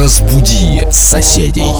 Разбуди соседей.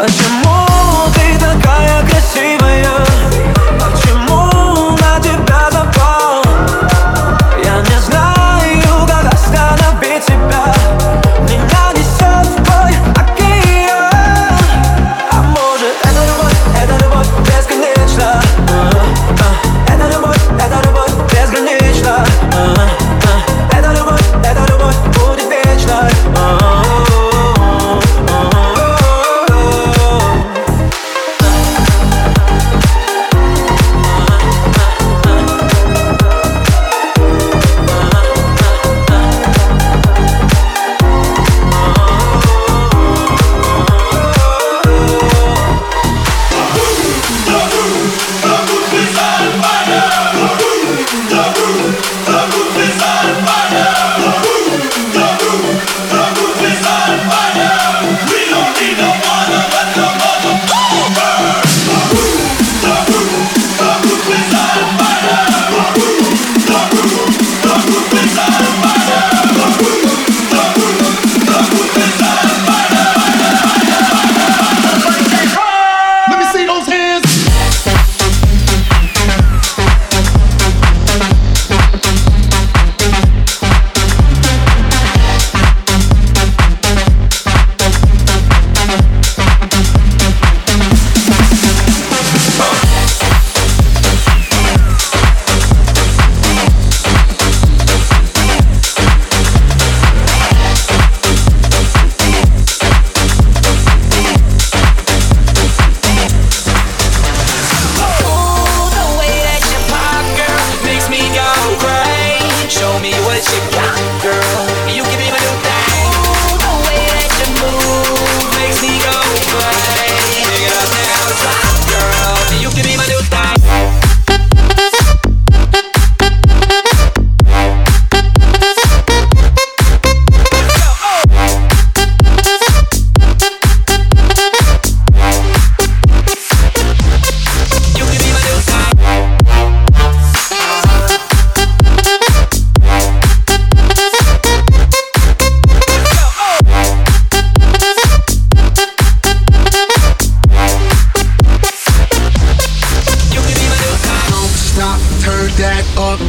把沉默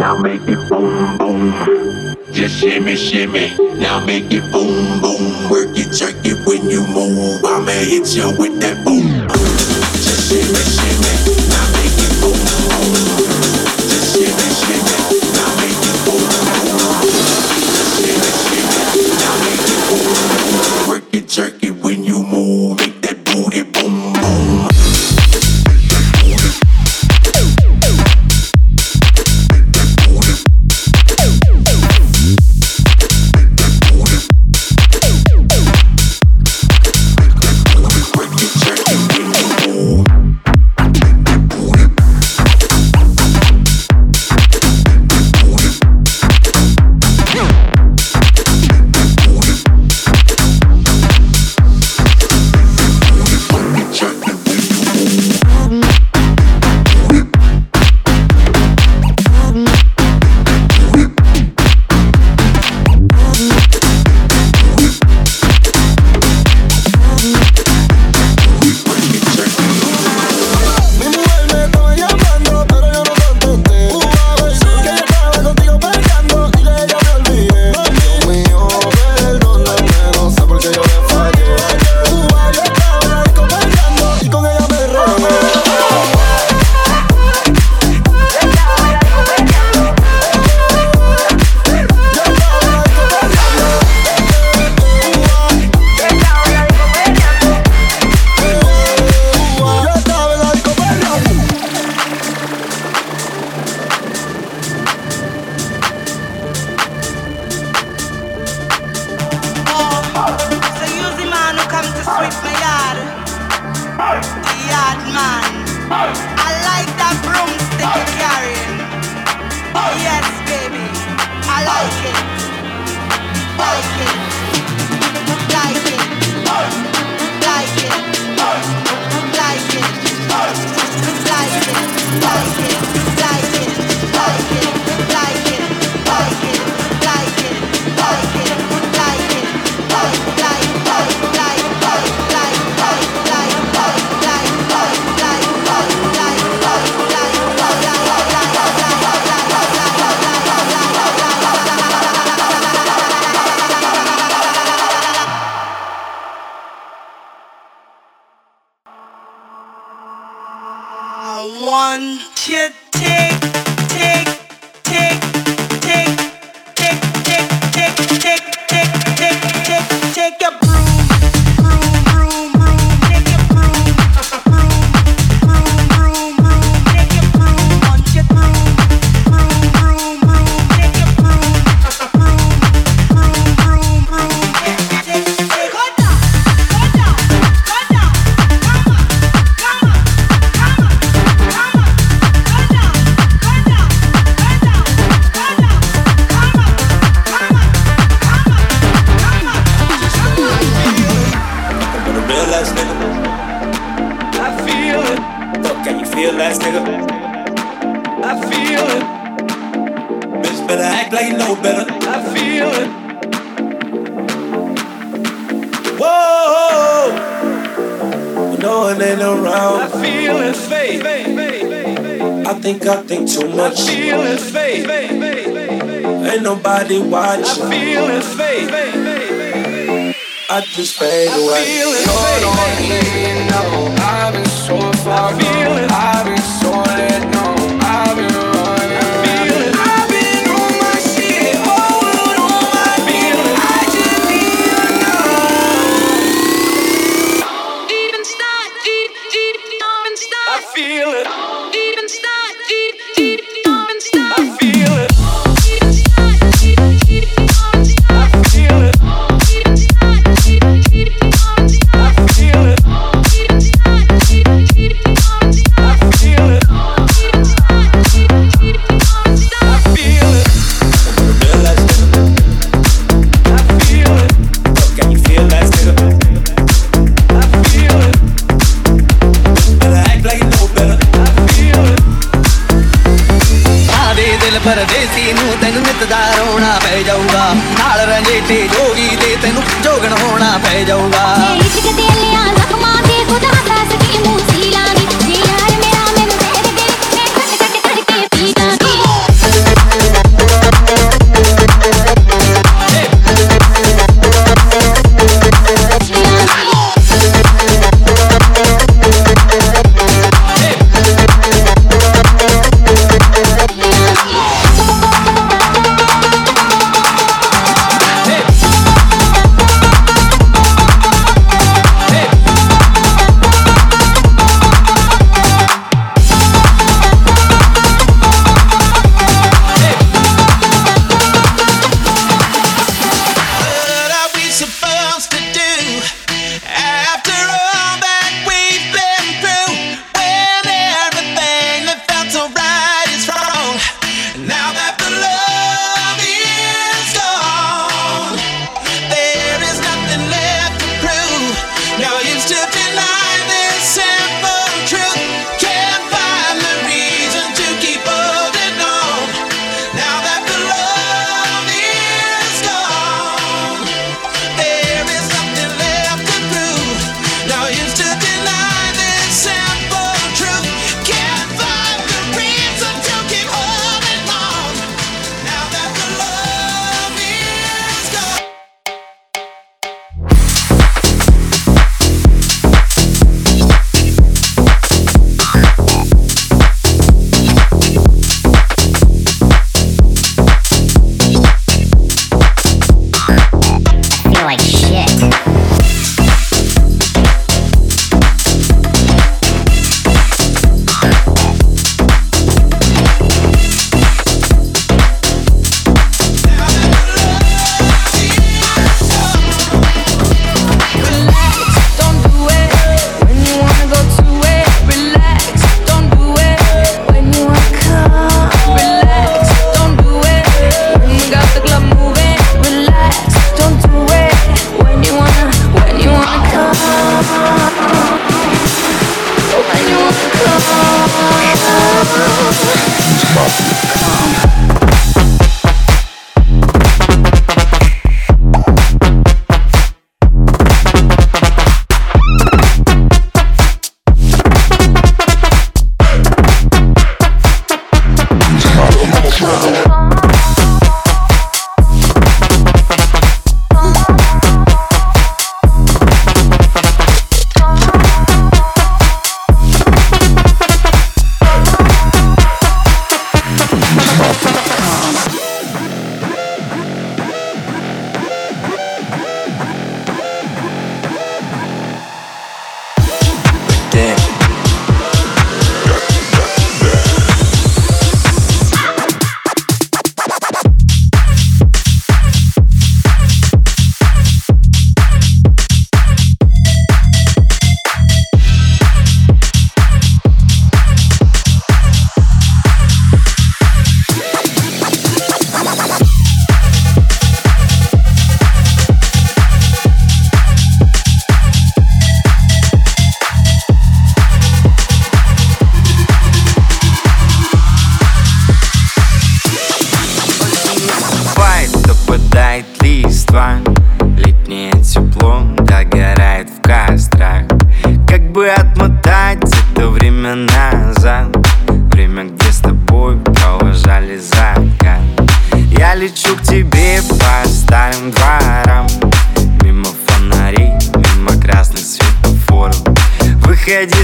now make it boom boom. Just shimmy shimmy, now make it boom boom. Work it, jerk it when you move. I'ma hit you with that boom boom. Just shimmy shimmy. want you take, take. watching. I feel it fade. I just fade away. I feel. You're. I've been so far. I feel it.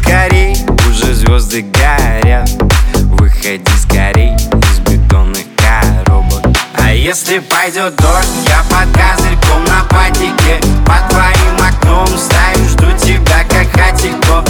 скорей, уже звезды горят. Выходи скорей из бетонных коробок. А если пойдет дождь, я под козырьком на патике Под твоим окном стою, жду тебя как хатико.